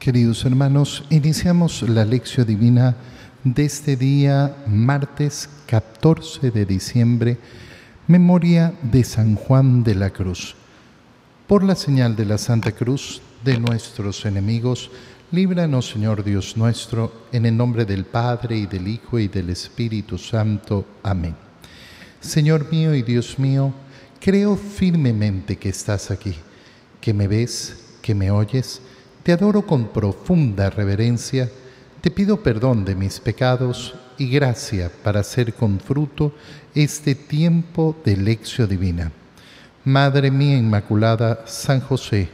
Queridos hermanos, iniciamos la lección divina de este día, martes 14 de diciembre, memoria de San Juan de la Cruz. Por la señal de la Santa Cruz de nuestros enemigos, líbranos, Señor Dios nuestro, en el nombre del Padre y del Hijo y del Espíritu Santo. Amén. Señor mío y Dios mío, creo firmemente que estás aquí, que me ves, que me oyes. Te adoro con profunda reverencia, te pido perdón de mis pecados y gracia para hacer con fruto este tiempo de lección divina. Madre mía Inmaculada, San José,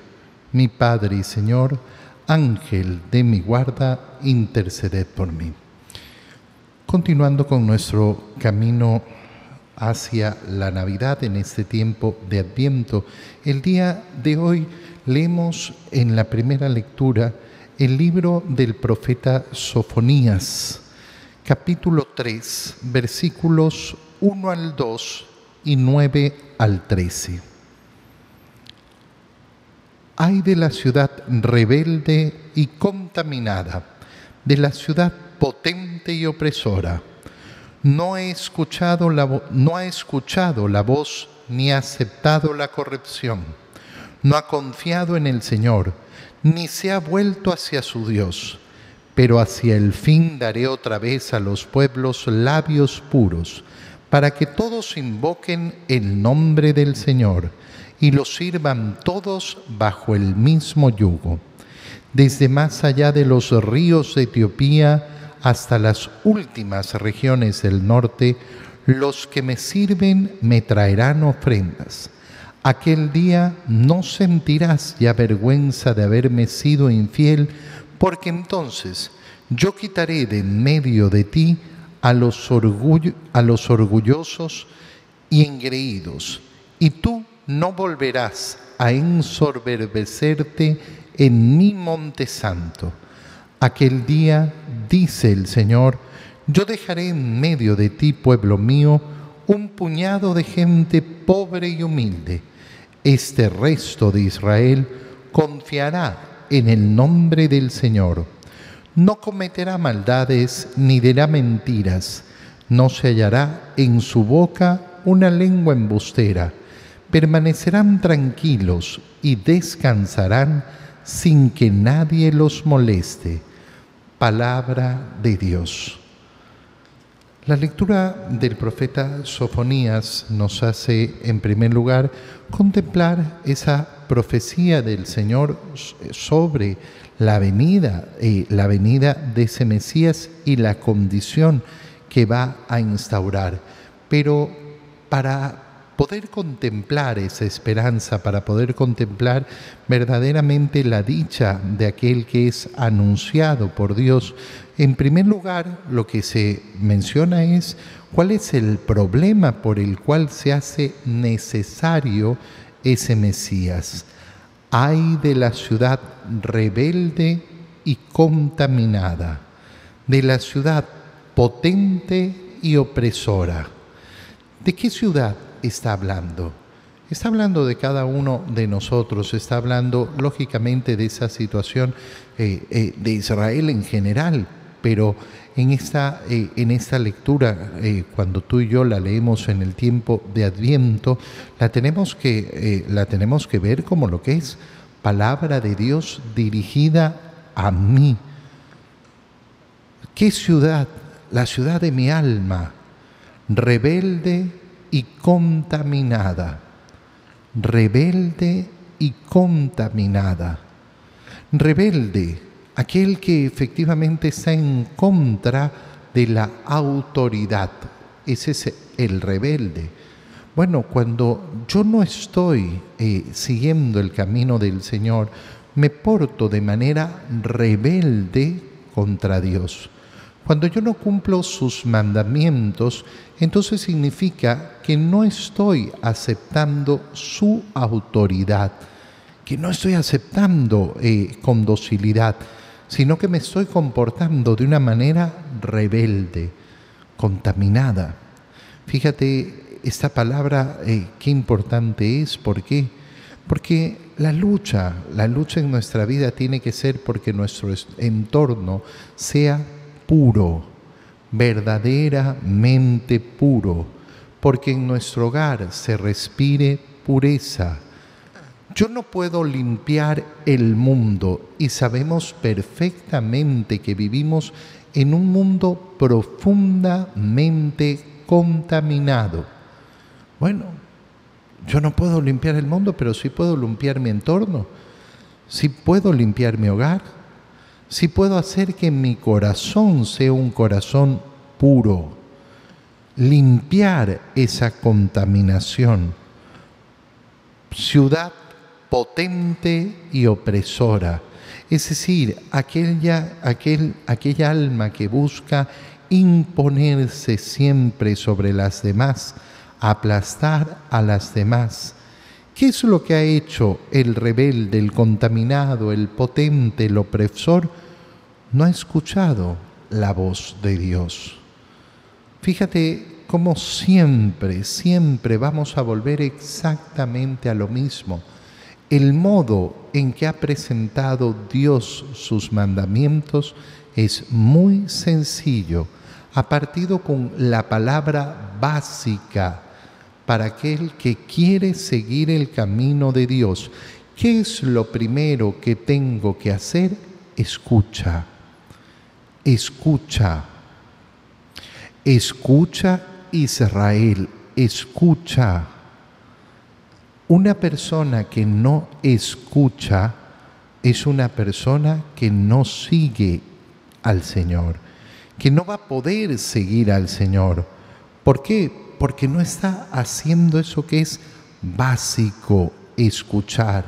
mi Padre y Señor, Ángel de mi guarda, interceded por mí. Continuando con nuestro camino hacia la Navidad en este tiempo de Adviento. El día de hoy leemos en la primera lectura el libro del profeta Sofonías, capítulo 3, versículos 1 al 2 y 9 al 13. Hay de la ciudad rebelde y contaminada, de la ciudad potente y opresora no, he escuchado la, no ha escuchado la voz ni ha aceptado la corrección, no ha confiado en el Señor, ni se ha vuelto hacia su Dios. Pero hacia el fin daré otra vez a los pueblos labios puros, para que todos invoquen el nombre del Señor y los sirvan todos bajo el mismo yugo. Desde más allá de los ríos de Etiopía, hasta las últimas regiones del norte, los que me sirven me traerán ofrendas. Aquel día no sentirás ya vergüenza de haberme sido infiel, porque entonces yo quitaré de en medio de ti a los, a los orgullosos y engreídos, y tú no volverás a ensoberbecerte en mi monte santo. Aquel día dice el Señor, yo dejaré en medio de ti, pueblo mío, un puñado de gente pobre y humilde. Este resto de Israel confiará en el nombre del Señor. No cometerá maldades ni dirá mentiras. No se hallará en su boca una lengua embustera. Permanecerán tranquilos y descansarán sin que nadie los moleste palabra de Dios. La lectura del profeta Sofonías nos hace, en primer lugar, contemplar esa profecía del Señor sobre la venida, eh, la venida de ese Mesías y la condición que va a instaurar. Pero para poder contemplar esa esperanza, para poder contemplar verdaderamente la dicha de aquel que es anunciado por Dios. En primer lugar, lo que se menciona es cuál es el problema por el cual se hace necesario ese Mesías. Hay de la ciudad rebelde y contaminada, de la ciudad potente y opresora. ¿De qué ciudad está hablando? Está hablando de cada uno de nosotros, está hablando lógicamente de esa situación eh, eh, de Israel en general, pero en esta, eh, en esta lectura, cuando tú y yo la leemos en el tiempo de Adviento, la tenemos, que, la tenemos que ver como lo que es palabra de Dios dirigida a mí. ¿Qué ciudad? La ciudad de mi alma, rebelde y contaminada, rebelde y contaminada. Rebelde, aquel que efectivamente está en contra de la autoridad. Ese es el rebelde. Bueno, cuando yo no estoy eh, siguiendo el camino del Señor, me porto de manera rebelde contra Dios. Cuando yo no cumplo sus mandamientos, entonces significa que no estoy aceptando su autoridad, que no estoy aceptando eh, con docilidad, sino que me estoy comportando de una manera rebelde, contaminada. Fíjate, esta palabra, eh, qué importante es, ¿por qué? Porque la lucha, la lucha en nuestra vida tiene que ser porque nuestro entorno sea puro, verdaderamente puro, porque en nuestro hogar se respire pureza. Yo no puedo limpiar el mundo y sabemos perfectamente que vivimos en un mundo profundamente contaminado. Bueno, yo no puedo limpiar el mundo, pero sí puedo limpiar mi entorno, sí puedo limpiar mi hogar, sí puedo hacer que mi corazón sea un corazón puro, limpiar esa contaminación. Ciudad potente y opresora es decir, aquella, aquel, aquella alma que busca imponerse siempre sobre las demás, aplastar a las demás. ¿Qué es lo que ha hecho el rebelde, el contaminado, el potente, el opresor? No ha escuchado la voz de Dios. Fíjate cómo siempre, siempre vamos a volver exactamente a lo mismo el modo en que ha presentado Dios sus mandamientos es muy sencillo. Ha partido con la palabra básica para aquel que quiere seguir el camino de Dios. ¿Qué es lo primero que tengo que hacer? Escucha. Escucha. Escucha Israel. Escucha una persona que no escucha es una persona que no sigue al Señor, que no va a poder seguir al Señor. ¿Por qué? Porque no está haciendo eso que es básico, escuchar.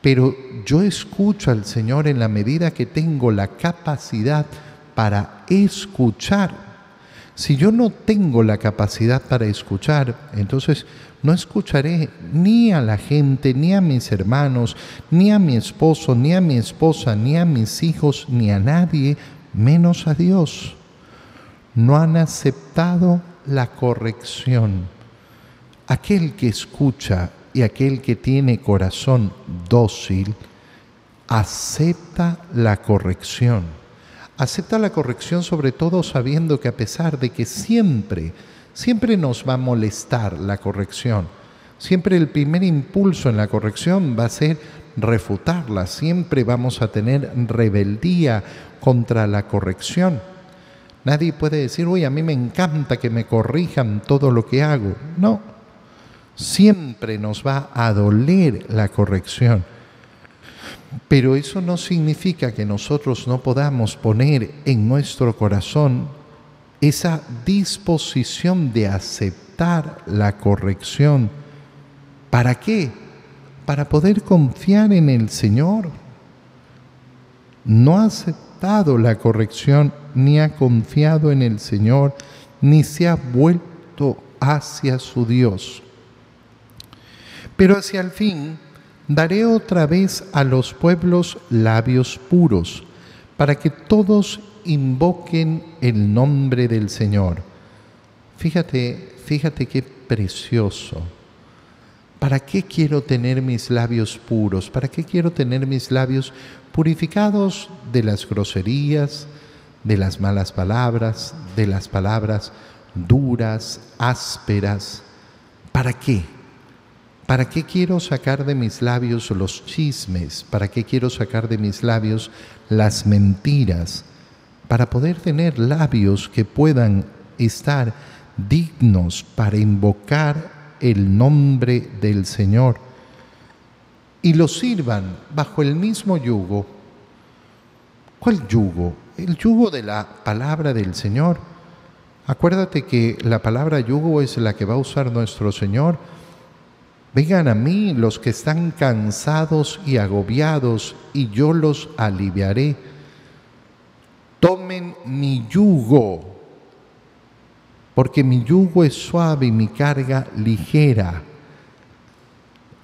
Pero yo escucho al Señor en la medida que tengo la capacidad para escuchar. Si yo no tengo la capacidad para escuchar, entonces no escucharé ni a la gente, ni a mis hermanos, ni a mi esposo, ni a mi esposa, ni a mis hijos, ni a nadie, menos a Dios. No han aceptado la corrección. Aquel que escucha y aquel que tiene corazón dócil, acepta la corrección. Acepta la corrección sobre todo sabiendo que a pesar de que siempre siempre nos va a molestar la corrección. Siempre el primer impulso en la corrección va a ser refutarla. Siempre vamos a tener rebeldía contra la corrección. Nadie puede decir, uy, a mí me encanta que me corrijan todo lo que hago. No, siempre nos va a doler la corrección. Pero eso no significa que nosotros no podamos poner en nuestro corazón esa disposición de aceptar la corrección. ¿Para qué? Para poder confiar en el Señor. No ha aceptado la corrección, ni ha confiado en el Señor, ni se ha vuelto hacia su Dios. Pero hacia el fin daré otra vez a los pueblos labios puros, para que todos invoquen el nombre del Señor. Fíjate, fíjate qué precioso. ¿Para qué quiero tener mis labios puros? ¿Para qué quiero tener mis labios purificados de las groserías, de las malas palabras, de las palabras duras, ásperas? ¿Para qué? ¿Para qué quiero sacar de mis labios los chismes? ¿Para qué quiero sacar de mis labios las mentiras? para poder tener labios que puedan estar dignos para invocar el nombre del Señor y los sirvan bajo el mismo yugo. ¿Cuál yugo? El yugo de la palabra del Señor. Acuérdate que la palabra yugo es la que va a usar nuestro Señor. Vengan a mí los que están cansados y agobiados y yo los aliviaré tomen mi yugo, porque mi yugo es suave y mi carga ligera.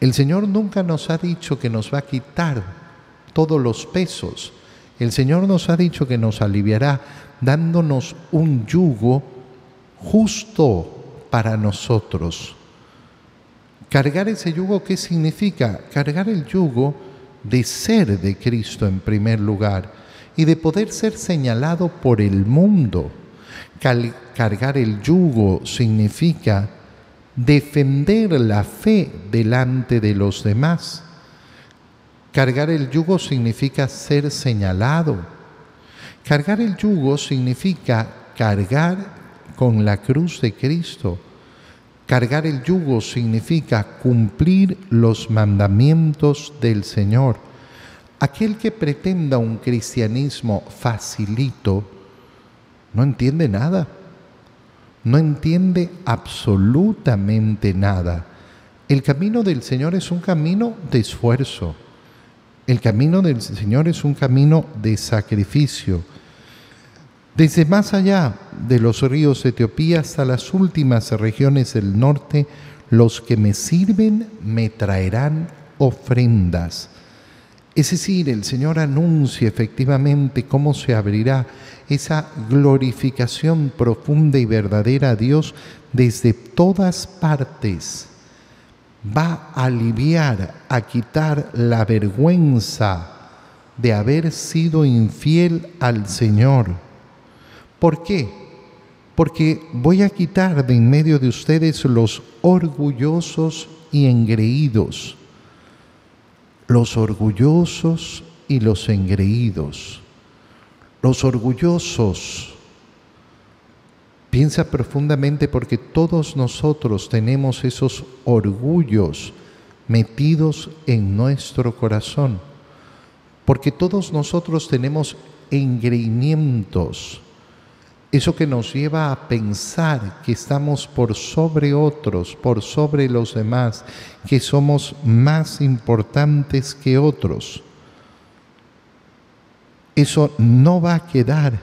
El Señor nunca nos ha dicho que nos va a quitar todos los pesos. El Señor nos ha dicho que nos aliviará dándonos un yugo justo para nosotros. Cargar ese yugo, ¿qué significa? Cargar el yugo de ser de Cristo en primer lugar y de poder ser señalado por el mundo. cargar el yugo significa defender la fe delante de los demás. Cargar el yugo significa ser señalado. Cargar el yugo significa cargar con la cruz de Cristo Cargar el yugo significa cumplir los mandamientos del Señor. Aquel que pretenda un cristianismo facilito no entiende nada, no entiende absolutamente nada. El camino del Señor es un camino de esfuerzo. El camino del Señor es un camino de sacrificio. Desde más allá de los ríos Etiopía hasta las últimas regiones del norte, los que me sirven me traerán ofrendas. Es decir, el Señor anuncia efectivamente cómo se abrirá esa glorificación profunda y verdadera a Dios desde todas partes. Va a aliviar, a quitar la vergüenza de haber sido infiel al Señor ¿Por qué? Porque voy a quitar de en medio de ustedes los orgullosos y engreídos, los orgullosos y los engreídos. Los orgullosos, piensa profundamente porque todos nosotros tenemos esos orgullos metidos en nuestro corazón, porque todos nosotros tenemos engreimientos eso que nos lleva a pensar que estamos por sobre otros, por sobre los demás, que somos más importantes que otros. Eso no va a quedar.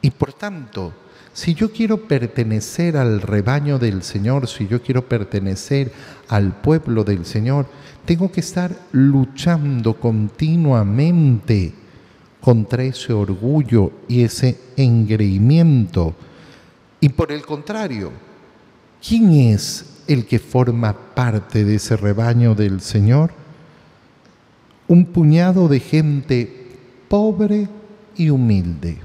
Y por tanto, si yo quiero pertenecer al rebaño del Señor, si yo quiero pertenecer al pueblo del Señor, tengo que estar luchando continuamente contra ese orgullo y ese engreimiento. Y por el contrario, ¿quién es el que forma parte de ese rebaño del Señor? Un puñado de gente pobre y humilde.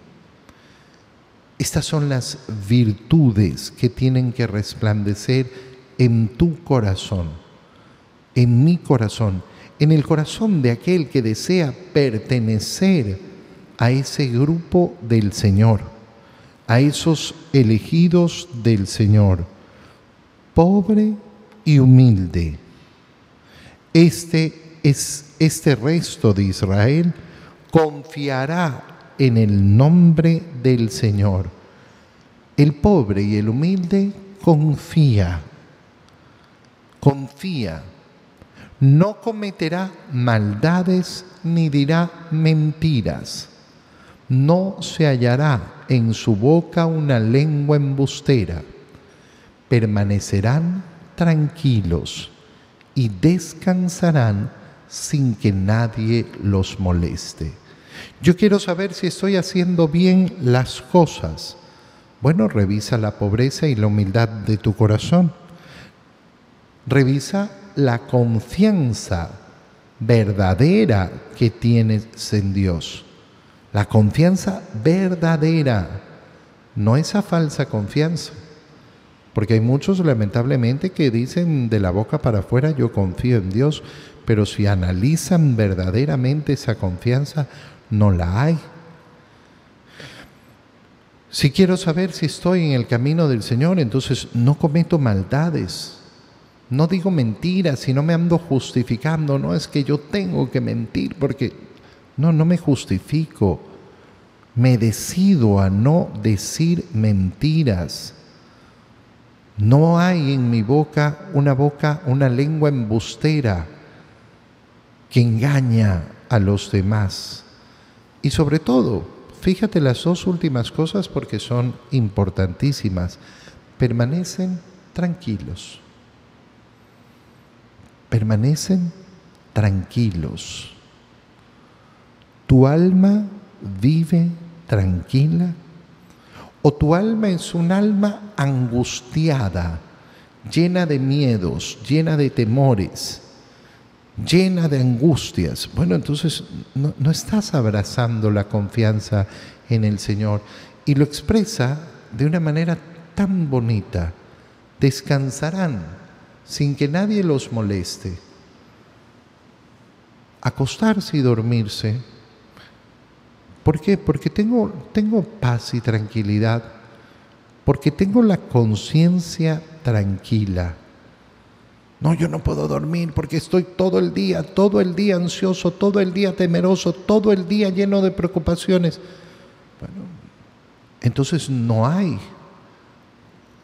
Estas son las virtudes que tienen que resplandecer en tu corazón, en mi corazón en el corazón de aquel que desea pertenecer a ese grupo del Señor, a esos elegidos del Señor, pobre y humilde. Este es este resto de Israel confiará en el nombre del Señor. El pobre y el humilde confía, confía no cometerá maldades ni dirá mentiras. No se hallará en su boca una lengua embustera. Permanecerán tranquilos y descansarán sin que nadie los moleste. Yo quiero saber si estoy haciendo bien las cosas. Bueno, revisa la pobreza y la humildad de tu corazón. Revisa la confianza verdadera que tienes en Dios. La confianza verdadera, no esa falsa confianza. Porque hay muchos lamentablemente que dicen de la boca para afuera yo confío en Dios, pero si analizan verdaderamente esa confianza, no la hay. Si quiero saber si estoy en el camino del Señor, entonces no cometo maldades, no digo mentiras, si no me ando justificando, no es que yo tengo que mentir, porque no, no me justifico. Me decido a no decir mentiras. No hay en mi boca una boca, una lengua embustera que engaña a los demás. Y sobre todo, fíjate las dos últimas cosas porque son importantísimas. Permanecen tranquilos permanecen tranquilos. ¿Tu alma vive tranquila? ¿O tu alma es un alma angustiada llena de miedos, llena de temores, llena de angustias, bueno, entonces no, no estás abrazando la confianza en el Señor. Y lo expresa de una manera tan bonita. Descansarán sin que nadie los moleste. Acostarse y dormirse. ¿Por qué? Porque tengo, tengo paz y tranquilidad. Porque tengo la conciencia tranquila. No, yo no puedo dormir porque estoy todo el día, todo el día ansioso, todo el día temeroso, todo el día lleno de preocupaciones. Bueno, entonces no hay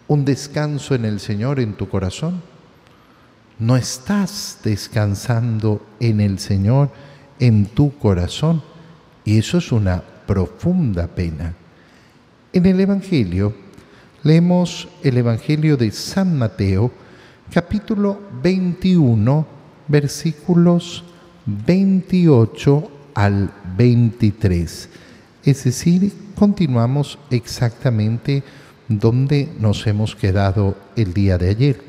un descanso en el Señor en tu corazón. No estás descansando en el Señor en tu corazón. Y eso es una profunda pena. En el Evangelio leemos el Evangelio de San Mateo, capítulo 21, versículos 28 al 23. Es decir, continuamos exactamente donde nos hemos quedado el día de ayer.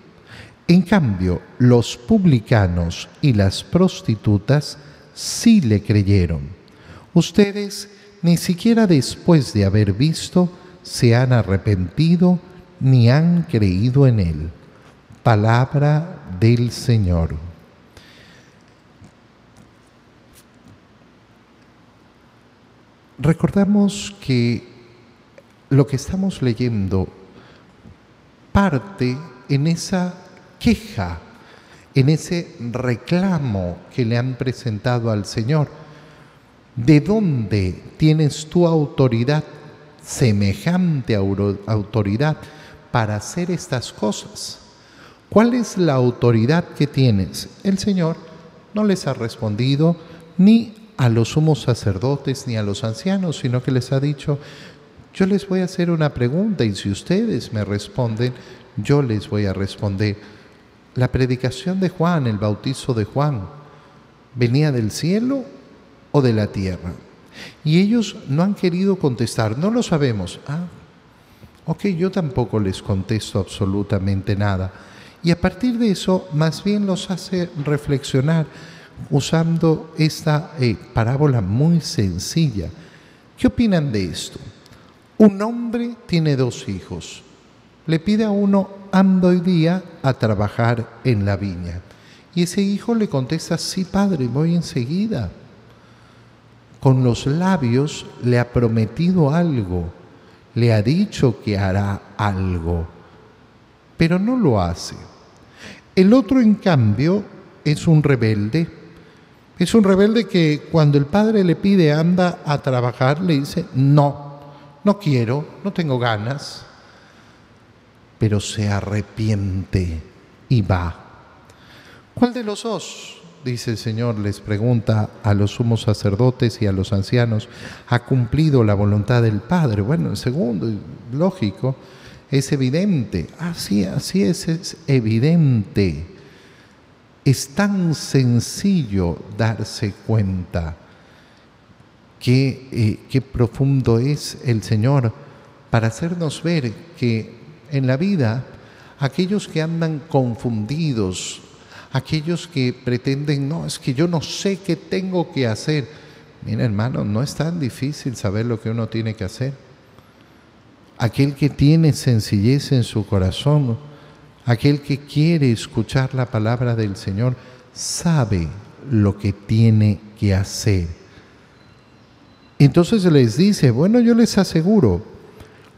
En cambio, los publicanos y las prostitutas sí le creyeron. Ustedes ni siquiera después de haber visto se han arrepentido ni han creído en él. Palabra del Señor. Recordamos que lo que estamos leyendo parte en esa queja, en ese reclamo que le han presentado al Señor. ¿De dónde tienes tu autoridad, semejante autoridad, para hacer estas cosas? ¿Cuál es la autoridad que tienes? El Señor no les ha respondido ni a los sumos sacerdotes ni a los ancianos, sino que les ha dicho, yo les voy a hacer una pregunta y si ustedes me responden, yo les voy a responder. La predicación de Juan, el bautizo de Juan, ¿venía del cielo o de la tierra? Y ellos no han querido contestar, no lo sabemos. Ah, ok, yo tampoco les contesto absolutamente nada. Y a partir de eso, más bien los hace reflexionar usando esta eh, parábola muy sencilla. ¿Qué opinan de esto? Un hombre tiene dos hijos. Le pide a uno, ando hoy día a trabajar en la viña. Y ese hijo le contesta, sí, padre, voy enseguida. Con los labios le ha prometido algo, le ha dicho que hará algo, pero no lo hace. El otro, en cambio, es un rebelde. Es un rebelde que cuando el padre le pide anda a trabajar, le dice, no, no quiero, no tengo ganas, pero se arrepiente y va. ¿Cuál de los dos? Dice el Señor, les pregunta a los sumos sacerdotes y a los ancianos, ¿ha cumplido la voluntad del Padre? Bueno, el segundo, lógico, es evidente. Así, así es, es evidente. Es tan sencillo darse cuenta qué, qué profundo es el Señor para hacernos ver que en la vida aquellos que andan confundidos, aquellos que pretenden, no, es que yo no sé qué tengo que hacer. Mira hermano, no es tan difícil saber lo que uno tiene que hacer. Aquel que tiene sencillez en su corazón, aquel que quiere escuchar la palabra del Señor, sabe lo que tiene que hacer. Entonces les dice, bueno, yo les aseguro,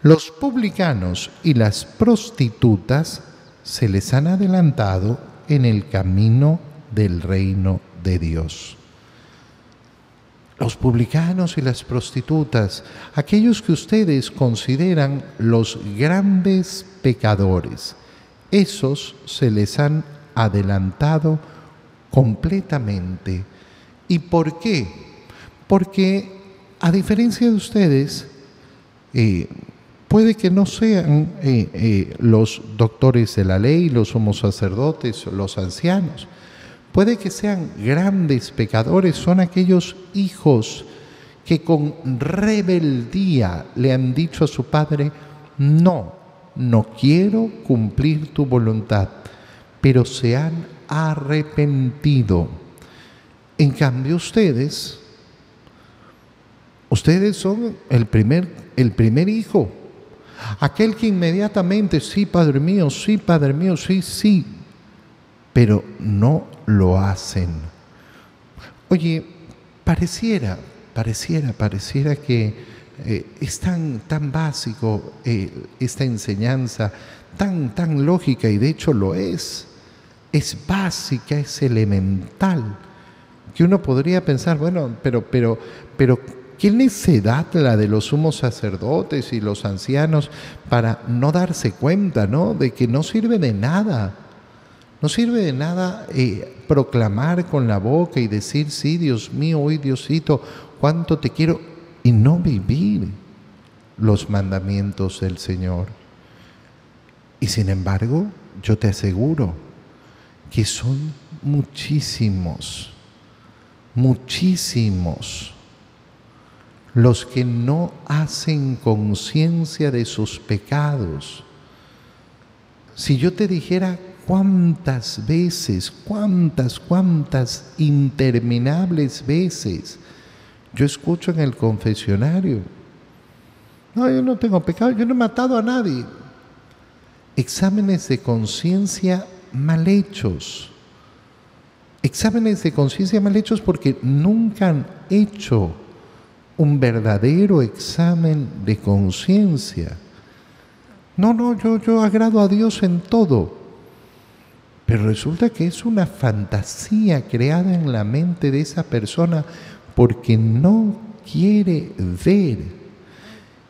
los publicanos y las prostitutas se les han adelantado en el camino del reino de Dios. Los publicanos y las prostitutas, aquellos que ustedes consideran los grandes pecadores, esos se les han adelantado completamente. ¿Y por qué? Porque a diferencia de ustedes, eh, puede que no sean eh, eh, los doctores de la ley, los somos sacerdotes, los ancianos. Puede que sean grandes pecadores, son aquellos hijos que con rebeldía le han dicho a su padre, no, no quiero cumplir tu voluntad, pero se han arrepentido. En cambio ustedes, ustedes son el primer, el primer hijo, aquel que inmediatamente, sí, Padre mío, sí, Padre mío, sí, sí, pero no lo hacen. Oye, pareciera, pareciera, pareciera que eh, es tan, tan básico eh, esta enseñanza, tan, tan lógica, y de hecho lo es es básica, es elemental, que uno podría pensar, bueno, pero, pero, pero, ¿qué necedad la de los sumos sacerdotes y los ancianos para no darse cuenta, ¿no? De que no sirve de nada. No sirve de nada eh, proclamar con la boca y decir, sí, Dios mío, hoy Diosito, cuánto te quiero, y no vivir los mandamientos del Señor. Y sin embargo, yo te aseguro, que son muchísimos, muchísimos los que no hacen conciencia de sus pecados. Si yo te dijera cuántas veces, cuántas, cuántas interminables veces yo escucho en el confesionario, no, yo no tengo pecado, yo no he matado a nadie. Exámenes de conciencia mal hechos. Exámenes de conciencia mal hechos porque nunca han hecho un verdadero examen de conciencia. No, no, yo, yo agrado a Dios en todo. Pero resulta que es una fantasía creada en la mente de esa persona porque no quiere ver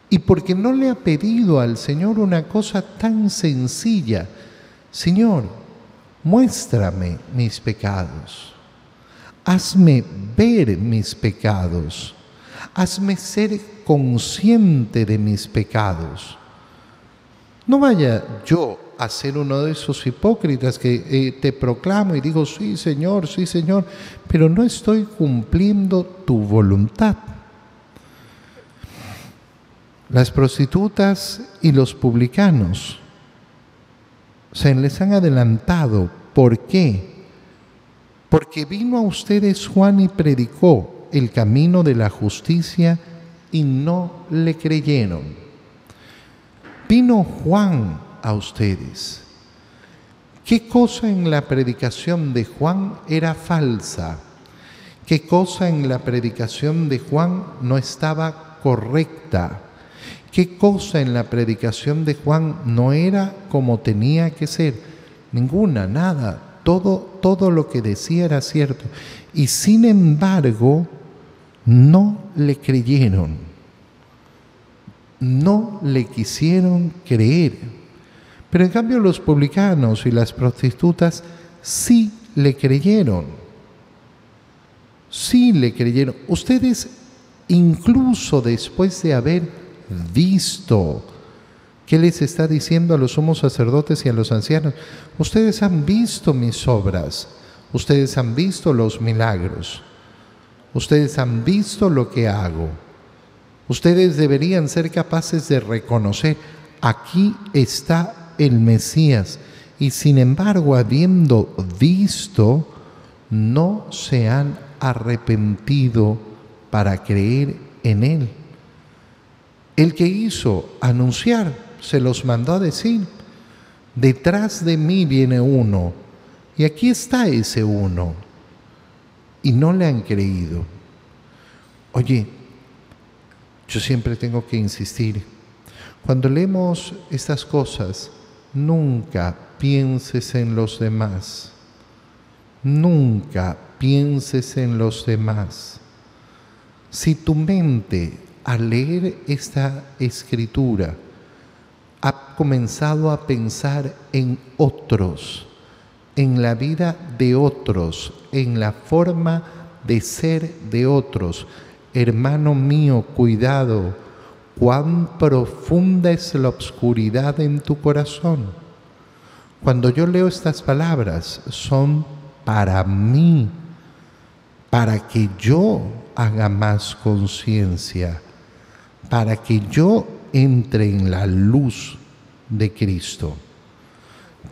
y porque no le ha pedido al Señor una cosa tan sencilla. Señor, muéstrame mis pecados, hazme ver mis pecados, hazme ser consciente de mis pecados. No vaya yo a ser uno de esos hipócritas que eh, te proclamo y digo, sí Señor, sí Señor, pero no estoy cumpliendo tu voluntad. Las prostitutas y los publicanos se les han adelantado. ¿Por qué? Porque vino a ustedes Juan y predicó el camino de la justicia y no le creyeron. Vino Juan a ustedes. ¿Qué cosa en la predicación de Juan era falsa? ¿Qué cosa en la predicación de Juan no estaba correcta? ¿Qué cosa en la predicación de Juan no era como tenía que ser? Ninguna, nada. Todo, todo lo que decía era cierto. Y sin embargo, no le creyeron. No le quisieron creer. Pero en cambio los publicanos y las prostitutas sí le creyeron. Sí le creyeron. Ustedes, incluso después de haber visto. ¿Qué les está diciendo a los sumos sacerdotes y a los ancianos? Ustedes han visto mis obras, ustedes han visto los milagros, ustedes han visto lo que hago. Ustedes deberían ser capaces de reconocer, aquí está el Mesías. Y sin embargo, habiendo visto, no se han arrepentido para creer en Él. El que hizo anunciar se los mandó a decir, detrás de mí viene uno, y aquí está ese uno, y no le han creído. Oye, yo siempre tengo que insistir, cuando leemos estas cosas, nunca pienses en los demás, nunca pienses en los demás. Si tu mente al leer esta escritura ha comenzado a pensar en otros, en la vida de otros, en la forma de ser de otros, hermano mío, cuidado, cuán profunda es la oscuridad en tu corazón. Cuando yo leo estas palabras, son para mí, para que yo haga más conciencia, para que yo entre en la luz de Cristo.